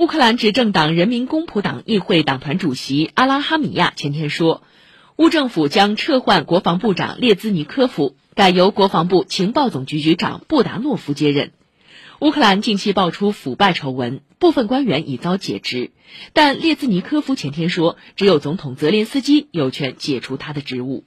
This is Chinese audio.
乌克兰执政党人民公仆党议会党团主席阿拉哈米亚前天说，乌政府将撤换国防部长列兹尼科夫，改由国防部情报总局局长布达诺夫接任。乌克兰近期爆出腐败丑闻，部分官员已遭解职。但列兹尼科夫前天说，只有总统泽连斯基有权解除他的职务。